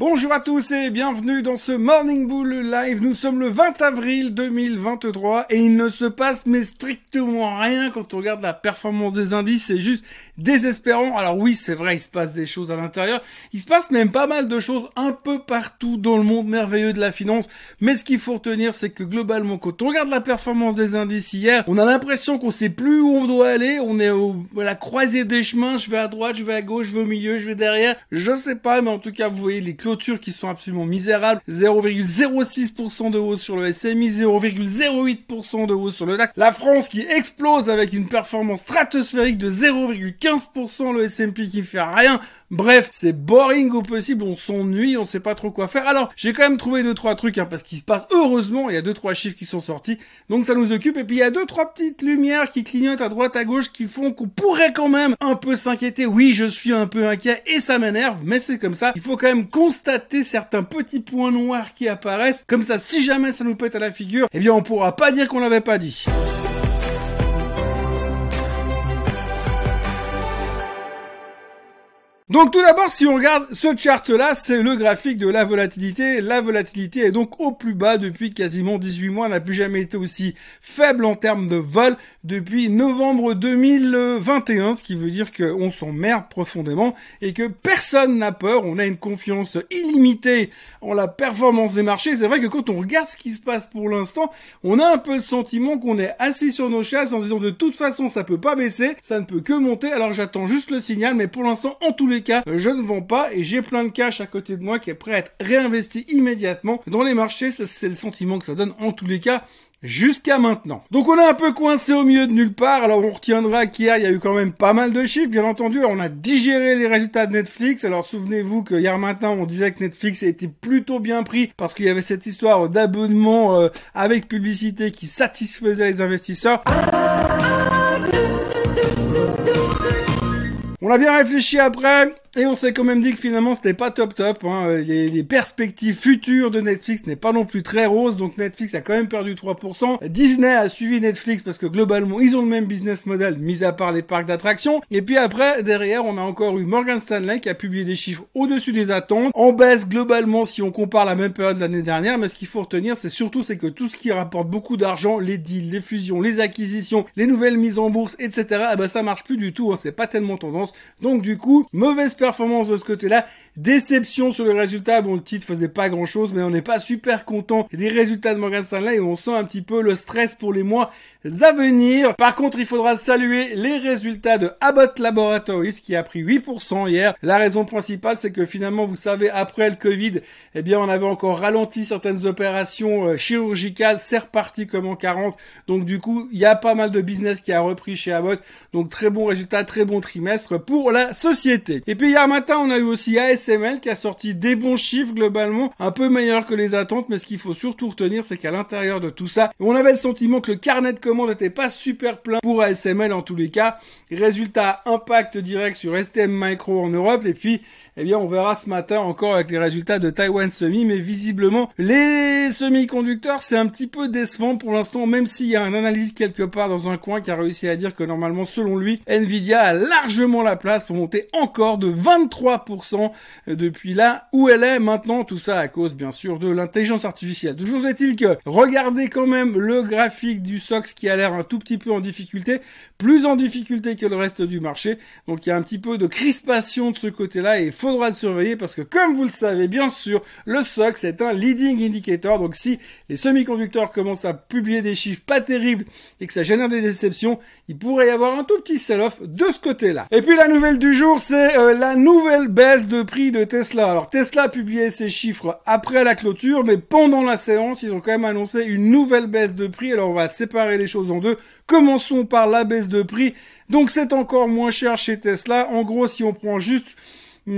Bonjour à tous et bienvenue dans ce Morning Bull Live. Nous sommes le 20 avril 2023 et il ne se passe mais strictement rien quand on regarde la performance des indices. C'est juste désespérant. Alors oui, c'est vrai, il se passe des choses à l'intérieur. Il se passe même pas mal de choses un peu partout dans le monde merveilleux de la finance. Mais ce qu'il faut retenir, c'est que globalement, quand on regarde la performance des indices hier, on a l'impression qu'on sait plus où on doit aller. On est au, à la croisée des chemins. Je vais à droite, je vais à gauche, je vais au milieu, je vais derrière. Je sais pas, mais en tout cas, vous voyez les qui sont absolument misérables. 0,06% de hausse sur le SMI, 0,08% de hausse sur le DAX. La France qui explose avec une performance stratosphérique de 0,15%, le S&P qui fait rien. Bref, c'est boring au possible, on s'ennuie, on sait pas trop quoi faire. Alors, j'ai quand même trouvé deux trois trucs, hein, parce qu'il se passe, heureusement, il y a deux trois chiffres qui sont sortis, donc ça nous occupe. Et puis il y a deux trois petites lumières qui clignotent à droite à gauche qui font qu'on pourrait quand même un peu s'inquiéter. Oui, je suis un peu inquiet et ça m'énerve, mais c'est comme ça. Il faut quand même certains petits points noirs qui apparaissent. Comme ça, si jamais ça nous pète à la figure, eh bien on pourra pas dire qu'on l'avait pas dit. Donc tout d'abord, si on regarde ce chart-là, c'est le graphique de la volatilité. La volatilité est donc au plus bas depuis quasiment 18 mois. Elle n'a plus jamais été aussi faible en termes de vol depuis novembre 2021, ce qui veut dire qu'on s'emmerde profondément et que personne n'a peur. On a une confiance illimitée en la performance des marchés. C'est vrai que quand on regarde ce qui se passe pour l'instant, on a un peu le sentiment qu'on est assis sur nos chaises en disant de toute façon ça peut pas baisser, ça ne peut que monter. Alors j'attends juste le signal, mais pour l'instant, en tous les cas, je ne vends pas et j'ai plein de cash à côté de moi qui est prêt à être réinvesti immédiatement dans les marchés. C'est le sentiment que ça donne en tous les cas jusqu'à maintenant. Donc on est un peu coincé au milieu de nulle part. Alors on retiendra qu'hier il y a eu quand même pas mal de chiffres. Bien entendu, on a digéré les résultats de Netflix. Alors souvenez-vous que hier matin on disait que Netflix été plutôt bien pris parce qu'il y avait cette histoire d'abonnement euh, avec publicité qui satisfaisait les investisseurs. On a bien réfléchi après. Et on s'est quand même dit que finalement c'était pas top top. Hein. Les, perspectives futures de Netflix n'est pas non plus très rose, donc Netflix a quand même perdu 3%. Disney a suivi Netflix parce que globalement ils ont le même business model, mis à part les parcs d'attractions. Et puis après derrière on a encore eu Morgan Stanley qui a publié des chiffres au-dessus des attentes, en baisse globalement si on compare la même période de l'année dernière. Mais ce qu'il faut retenir c'est surtout c'est que tout ce qui rapporte beaucoup d'argent, les deals, les fusions, les acquisitions, les nouvelles mises en bourse, etc. Eh ben ça marche plus du tout. Hein. C'est pas tellement tendance. Donc du coup mauvaise performance de ce côté-là. Déception sur le résultat. Bon, le titre faisait pas grand chose, mais on n'est pas super content des résultats de Morgan Stanley et on sent un petit peu le stress pour les mois à venir. Par contre, il faudra saluer les résultats de Abbott Laboratories qui a pris 8% hier. La raison principale, c'est que finalement, vous savez, après le Covid, eh bien, on avait encore ralenti certaines opérations euh, chirurgicales. C'est reparti comme en 40. Donc, du coup, il y a pas mal de business qui a repris chez Abbott. Donc, très bon résultat, très bon trimestre pour la société. Et puis, hier matin, on a eu aussi ASML qui a sorti des bons chiffres globalement, un peu meilleurs que les attentes. Mais ce qu'il faut surtout retenir, c'est qu'à l'intérieur de tout ça, on avait le sentiment que le carnet de monde n'était pas super plein pour ASML en tous les cas. Résultat, impact direct sur STM Micro en Europe. Et puis, eh bien, on verra ce matin encore avec les résultats de Taiwan Semi. Mais visiblement, les semi-conducteurs, c'est un petit peu décevant pour l'instant, même s'il y a un analyste quelque part dans un coin qui a réussi à dire que normalement, selon lui, Nvidia a largement la place pour monter encore de 23% depuis là où elle est maintenant. Tout ça à cause, bien sûr, de l'intelligence artificielle. Toujours est-il que, regardez quand même le graphique du SOX qui a l'air un tout petit peu en difficulté, plus en difficulté que le reste du marché. Donc il y a un petit peu de crispation de ce côté-là et il faudra le surveiller parce que comme vous le savez bien sûr, le SOX est un leading indicator. Donc si les semi-conducteurs commencent à publier des chiffres pas terribles et que ça génère des déceptions, il pourrait y avoir un tout petit sell-off de ce côté-là. Et puis la nouvelle du jour, c'est euh, la nouvelle baisse de prix de Tesla. Alors Tesla a publié ses chiffres après la clôture, mais pendant la séance, ils ont quand même annoncé une nouvelle baisse de prix. Alors on va séparer les choses en deux. Commençons par la baisse de prix. Donc c'est encore moins cher chez Tesla. En gros, si on prend juste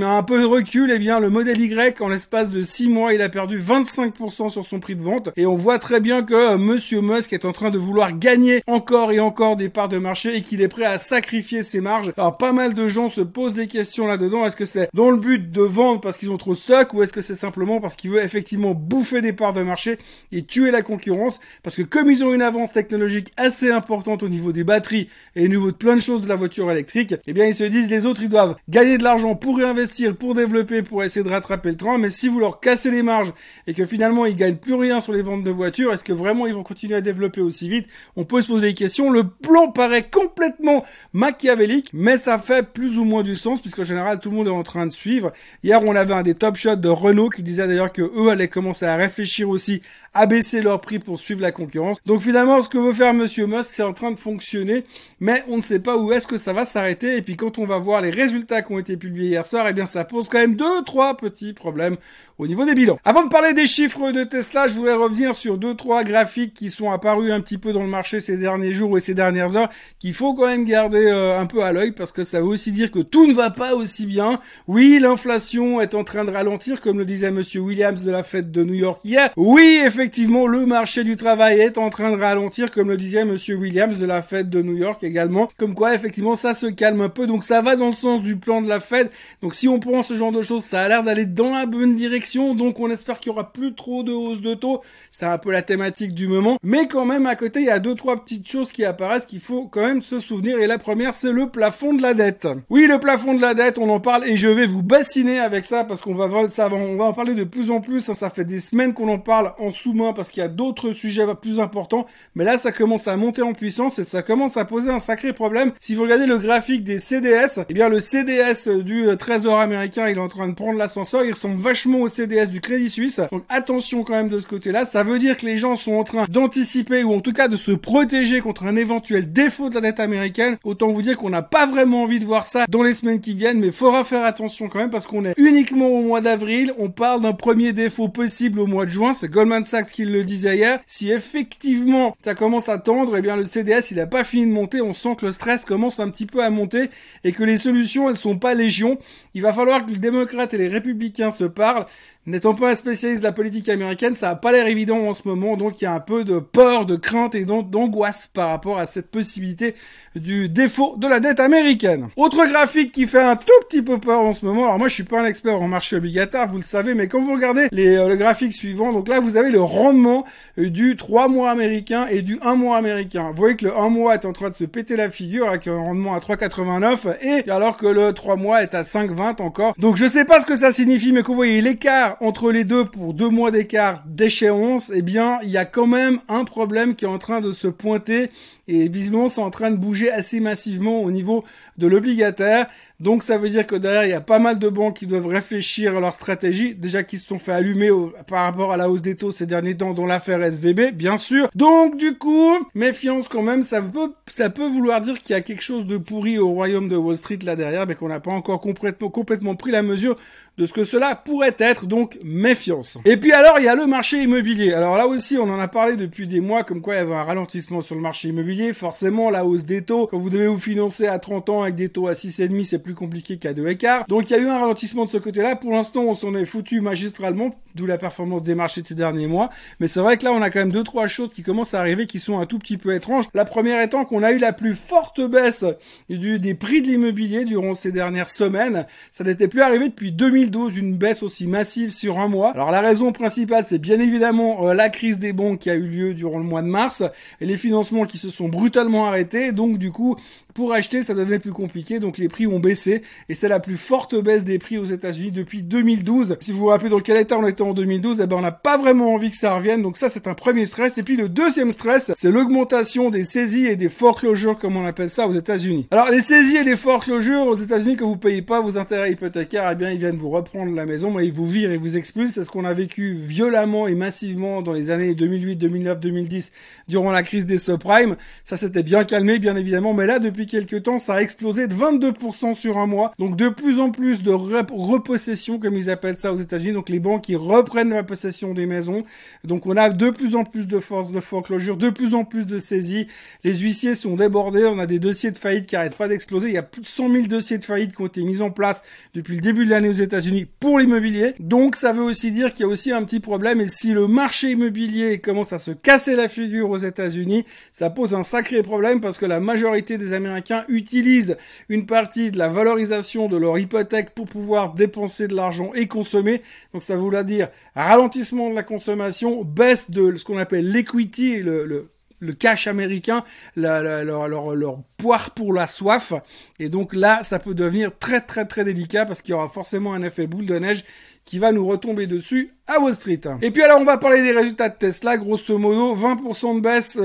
un peu de recul, eh bien, le modèle Y, en l'espace de 6 mois, il a perdu 25% sur son prix de vente. Et on voit très bien que euh, Monsieur Musk est en train de vouloir gagner encore et encore des parts de marché et qu'il est prêt à sacrifier ses marges. Alors, pas mal de gens se posent des questions là-dedans. Est-ce que c'est dans le but de vendre parce qu'ils ont trop de stock ou est-ce que c'est simplement parce qu'il veut effectivement bouffer des parts de marché et tuer la concurrence? Parce que comme ils ont une avance technologique assez importante au niveau des batteries et au niveau de plein de choses de la voiture électrique, eh bien, ils se disent les autres, ils doivent gagner de l'argent pour réinvestir pour développer, pour essayer de rattraper le train, mais si vous leur cassez les marges et que finalement ils gagnent plus rien sur les ventes de voitures, est-ce que vraiment ils vont continuer à développer aussi vite? On peut se poser des questions. Le plan paraît complètement machiavélique, mais ça fait plus ou moins du sens puisqu'en général tout le monde est en train de suivre. Hier, on avait un des top shots de Renault qui disait d'ailleurs que eux allaient commencer à réfléchir aussi à baisser leur prix pour suivre la concurrence. Donc finalement, ce que veut faire Monsieur Musk, c'est en train de fonctionner, mais on ne sait pas où est-ce que ça va s'arrêter. Et puis quand on va voir les résultats qui ont été publiés hier soir, eh bien ça pose quand même deux, trois petits problèmes au niveau des bilans. Avant de parler des chiffres de Tesla, je voulais revenir sur deux, trois graphiques qui sont apparus un petit peu dans le marché ces derniers jours et ces dernières heures, qu'il faut quand même garder euh, un peu à l'œil parce que ça veut aussi dire que tout ne va pas aussi bien. Oui, l'inflation est en train de ralentir, comme le disait Monsieur Williams de la fête de New York hier. Oui, effectivement, le marché du travail est en train de ralentir, comme le disait Monsieur Williams de la fête de New York également. Comme quoi, effectivement, ça se calme un peu. Donc ça va dans le sens du plan de la Fed. Si on prend ce genre de choses, ça a l'air d'aller dans la bonne direction donc on espère qu'il y aura plus trop de hausse de taux. C'est un peu la thématique du moment. Mais quand même, à côté, il y a deux, trois petites choses qui apparaissent qu'il faut quand même se souvenir. Et la première, c'est le plafond de la dette. Oui, le plafond de la dette, on en parle et je vais vous bassiner avec ça parce qu'on va, ça, en parler de plus en plus. Ça, fait des semaines qu'on en parle en sous-main parce qu'il y a d'autres sujets plus importants. Mais là, ça commence à monter en puissance et ça commence à poser un sacré problème. Si vous regardez le graphique des CDS, eh bien, le CDS du Américain, il est en train de prendre l'ascenseur. Il ressemble vachement au CDS du Crédit Suisse. Donc attention quand même de ce côté-là. Ça veut dire que les gens sont en train d'anticiper ou en tout cas de se protéger contre un éventuel défaut de la dette américaine. Autant vous dire qu'on n'a pas vraiment envie de voir ça dans les semaines qui viennent, mais faudra faire attention quand même parce qu'on est uniquement au mois d'avril. On parle d'un premier défaut possible au mois de juin. C'est Goldman Sachs qui le disait hier. Si effectivement ça commence à tendre, eh bien le CDS il a pas fini de monter. On sent que le stress commence un petit peu à monter et que les solutions elles sont pas légion. Il va falloir que les démocrates et les républicains se parlent. N'étant pas un spécialiste de la politique américaine, ça a pas l'air évident en ce moment, donc il y a un peu de peur, de crainte et d'angoisse par rapport à cette possibilité du défaut de la dette américaine. Autre graphique qui fait un tout petit peu peur en ce moment, alors moi je suis pas un expert en marché obligataire, vous le savez, mais quand vous regardez les, euh, le graphique suivant, donc là vous avez le rendement euh, du 3 mois américain et du 1 mois américain. Vous voyez que le 1 mois est en train de se péter la figure avec un rendement à 3,89 et alors que le 3 mois est à 5,20 encore. Donc je sais pas ce que ça signifie, mais que vous voyez l'écart entre les deux pour deux mois d'écart d'échéance, eh bien, il y a quand même un problème qui est en train de se pointer et visiblement c'est en train de bouger assez massivement au niveau de l'obligataire. Donc ça veut dire que derrière, il y a pas mal de banques qui doivent réfléchir à leur stratégie, déjà qui se sont fait allumer par rapport à la hausse des taux ces derniers temps, dont l'affaire SVB, bien sûr. Donc du coup, méfiance quand même, ça peut, ça peut vouloir dire qu'il y a quelque chose de pourri au royaume de Wall Street là derrière, mais qu'on n'a pas encore complètement, complètement pris la mesure de ce que cela pourrait être, donc méfiance. Et puis alors, il y a le marché immobilier. Alors là aussi, on en a parlé depuis des mois, comme quoi il y avait un ralentissement sur le marché immobilier. Forcément, la hausse des taux, quand vous devez vous financer à 30 ans avec des taux à 6,5, c'est plus compliqué qu'à 2 écarts. Donc il y a eu un ralentissement de ce côté-là. Pour l'instant, on s'en est foutu magistralement, d'où la performance des marchés de ces derniers mois. Mais c'est vrai que là, on a quand même deux, trois choses qui commencent à arriver qui sont un tout petit peu étranges. La première étant qu'on a eu la plus forte baisse des prix de l'immobilier durant ces dernières semaines. Ça n'était plus arrivé depuis 2000 2012 une baisse aussi massive sur un mois. Alors la raison principale, c'est bien évidemment euh, la crise des banques qui a eu lieu durant le mois de mars et les financements qui se sont brutalement arrêtés. Donc du coup, pour acheter, ça devenait plus compliqué, donc les prix ont baissé et c'était la plus forte baisse des prix aux États-Unis depuis 2012. Si vous vous rappelez dans quel état on était en 2012, eh ben on n'a pas vraiment envie que ça revienne. Donc ça, c'est un premier stress. Et puis le deuxième stress, c'est l'augmentation des saisies et des foreclosures, comme on appelle ça aux États-Unis. Alors les saisies et les foreclosures aux États-Unis que vous payez pas vos intérêts hypothécaires, eh bien ils viennent vous reprendre la maison, mais ils vous virent et vous expulsent. C'est ce qu'on a vécu violemment et massivement dans les années 2008, 2009, 2010 durant la crise des subprimes. Ça s'était bien calmé, bien évidemment, mais là depuis quelques temps, ça a explosé de 22% sur un mois. Donc de plus en plus de repossession, comme ils appellent ça aux États-Unis. Donc les banques qui reprennent la possession des maisons. Donc on a de plus en plus de forces de foreclosure, de plus en plus de saisies. Les huissiers sont débordés. On a des dossiers de faillite qui arrêtent pas d'exploser. Il y a plus de 100 000 dossiers de faillite qui ont été mis en place depuis le début de l'année aux États-Unis pour l'immobilier. Donc ça veut aussi dire qu'il y a aussi un petit problème. Et si le marché immobilier commence à se casser la figure aux États-Unis, ça pose un sacré problème parce que la majorité des Américains utilisent une partie de la valorisation de leur hypothèque pour pouvoir dépenser de l'argent et consommer. Donc ça voudra dire ralentissement de la consommation, baisse de ce qu'on appelle l'equity, le, le cash américain, leur, leur, leur poire pour la soif. Et donc là, ça peut devenir très très très délicat parce qu'il y aura forcément un effet boule de neige qui va nous retomber dessus à Wall Street. Et puis alors on va parler des résultats de Tesla, grosso modo 20% de baisse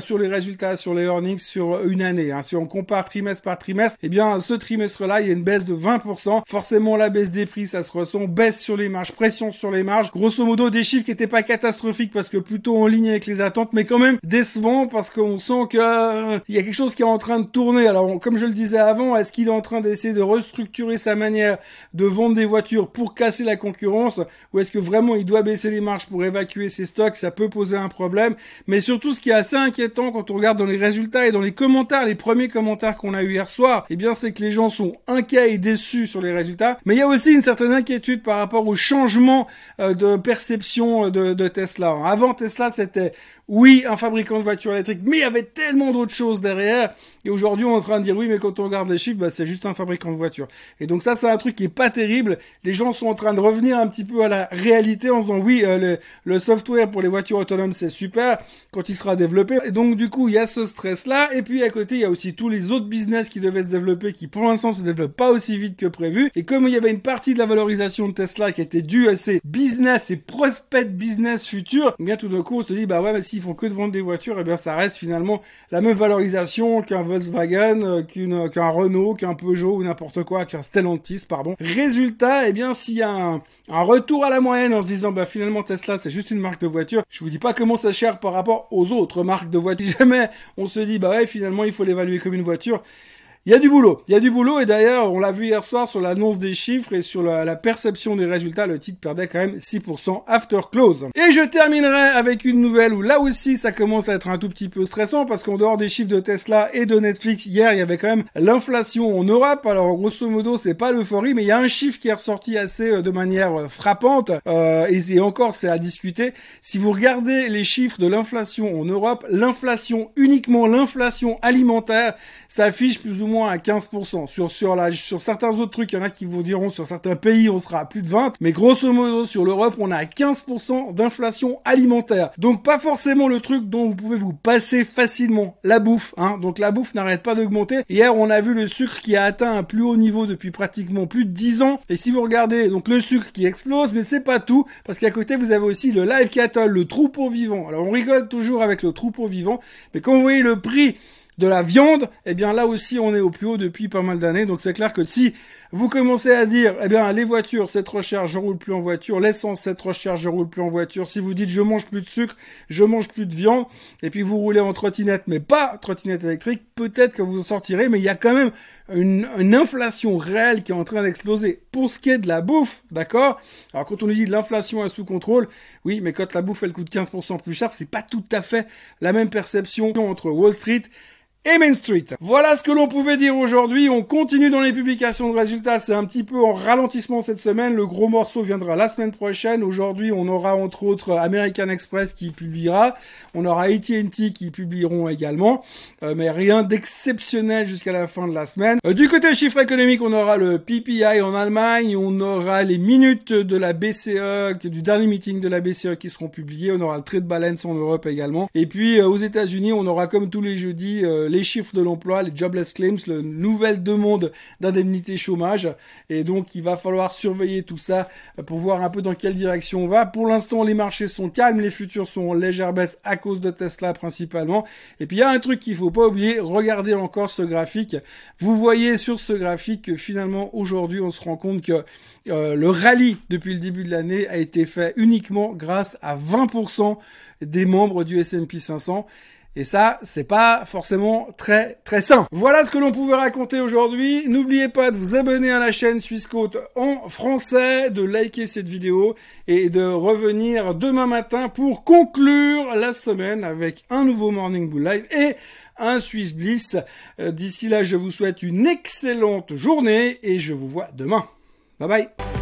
sur les résultats, sur les earnings sur une année. Hein. Si on compare trimestre par trimestre, eh bien ce trimestre-là, il y a une baisse de 20%. Forcément la baisse des prix, ça se ressent, baisse sur les marges, pression sur les marges. Grosso modo des chiffres qui n'étaient pas catastrophiques parce que plutôt en ligne avec les attentes, mais quand même décevants parce qu'on sent que euh, il y a quelque chose qui est en train de tourner. Alors comme je le disais avant, est-ce qu'il est en train d'essayer de restructurer sa manière de vendre des voitures pour casser la concurrence ou est-ce que vraiment il doit baisser les marges pour évacuer ses stocks Ça peut poser un problème. Mais surtout, ce qui est assez inquiétant quand on regarde dans les résultats et dans les commentaires, les premiers commentaires qu'on a eu hier soir, eh bien, c'est que les gens sont inquiets et déçus sur les résultats. Mais il y a aussi une certaine inquiétude par rapport au changement euh, de perception de, de Tesla. Avant Tesla, c'était oui, un fabricant de voitures électriques, mais il y avait tellement d'autres choses derrière. Et aujourd'hui, on est en train de dire oui, mais quand on regarde les chiffres, bah, c'est juste un fabricant de voitures. Et donc ça, c'est un truc qui est pas terrible. Les gens sont en train de revenir un petit peu à la réalité en disant oui, euh, le, le, software pour les voitures autonomes, c'est super quand il sera développé. Et donc du coup, il y a ce stress-là. Et puis à côté, il y a aussi tous les autres business qui devaient se développer, qui pour l'instant se développent pas aussi vite que prévu. Et comme il y avait une partie de la valorisation de Tesla qui était due à ces business et prospects business futurs, eh bien tout d'un coup, on se dit bah ouais, mais si ils font que de vendre des voitures, et eh bien ça reste finalement la même valorisation qu'un Volkswagen, euh, qu'une qu'un Renault, qu'un Peugeot ou n'importe quoi, qu'un Stellantis, pardon. Résultat, eh bien s'il y a un, un, retour à la moyenne en se disant bah finalement Tesla c'est juste une marque de voiture, je vous dis pas comment ça cher par rapport aux autres marques de voitures. Jamais on se dit bah ouais finalement il faut l'évaluer comme une voiture. Il y a du boulot, il y a du boulot et d'ailleurs on l'a vu hier soir sur l'annonce des chiffres et sur la, perception des résultats, le titre perdait quand même 6% after close. Et je terminerai avec une nouvelle où là aussi ça commence à être un tout petit peu stressant parce qu'en dehors des chiffres de Tesla et de Netflix, hier il y avait quand même l'inflation en Europe. Alors grosso modo c'est pas l'euphorie mais il y a un chiffre qui est ressorti assez euh, de manière euh, frappante euh, et, encore c'est à discuter. Si vous regardez les chiffres de l'inflation en Europe, l'inflation uniquement l'inflation alimentaire s'affiche plus ou moins à 15%. Sur, sur, la, sur certains autres trucs, il y en a qui vous diront sur certains pays, on sera à plus de 20. Mais grosso modo, sur l'Europe, on a à 15% d'inflation alimentaire. Donc pas forcément le truc dont vous pouvez vous passer facilement. La bouffe, hein. Donc la bouffe n'arrête pas d'augmenter. Hier, on a vu le sucre qui a atteint un plus haut niveau depuis pratiquement plus de 10 ans. Et si vous regardez, donc le sucre qui explose, mais c'est pas tout. Parce qu'à côté, vous avez aussi le live cattle, le troupeau vivant. Alors on rigole toujours avec le troupeau vivant. Mais quand vous voyez le prix de la viande, eh bien là aussi on est au plus haut depuis pas mal d'années. Donc c'est clair que si vous commencez à dire, eh bien les voitures c'est trop cher, je roule plus en voiture, l'essence c'est trop cher, je roule plus en voiture. Si vous dites je mange plus de sucre, je mange plus de viande, et puis vous roulez en trottinette, mais pas trottinette électrique, peut-être que vous en sortirez, mais il y a quand même une, une inflation réelle qui est en train d'exploser. Pour ce qui est de la bouffe, d'accord? Alors quand on nous dit l'inflation est sous contrôle, oui, mais quand la bouffe elle coûte 15% plus cher, c'est pas tout à fait la même perception entre Wall Street Main Street. Voilà ce que l'on pouvait dire aujourd'hui. On continue dans les publications de résultats. C'est un petit peu en ralentissement cette semaine. Le gros morceau viendra la semaine prochaine. Aujourd'hui, on aura entre autres American Express qui publiera. On aura AT&T qui publieront également. Euh, mais rien d'exceptionnel jusqu'à la fin de la semaine. Euh, du côté chiffre économique, on aura le PPI en Allemagne. On aura les minutes de la BCE, du dernier meeting de la BCE qui seront publiées. On aura le trade balance en Europe également. Et puis, euh, aux États-Unis, on aura comme tous les jeudis les chiffres de l'emploi, les jobless claims, le nouvelle demande d'indemnité chômage. Et donc, il va falloir surveiller tout ça pour voir un peu dans quelle direction on va. Pour l'instant, les marchés sont calmes, les futurs sont en légère baisse à cause de Tesla principalement. Et puis, il y a un truc qu'il faut pas oublier, regardez encore ce graphique. Vous voyez sur ce graphique que finalement, aujourd'hui, on se rend compte que euh, le rallye depuis le début de l'année a été fait uniquement grâce à 20% des membres du S&P 500 et ça, c'est pas forcément très très sain. Voilà ce que l'on pouvait raconter aujourd'hui. N'oubliez pas de vous abonner à la chaîne Suisse en français, de liker cette vidéo et de revenir demain matin pour conclure la semaine avec un nouveau Morning Bull Live et un Swiss Bliss. Euh, d'ici là, je vous souhaite une excellente journée et je vous vois demain. Bye bye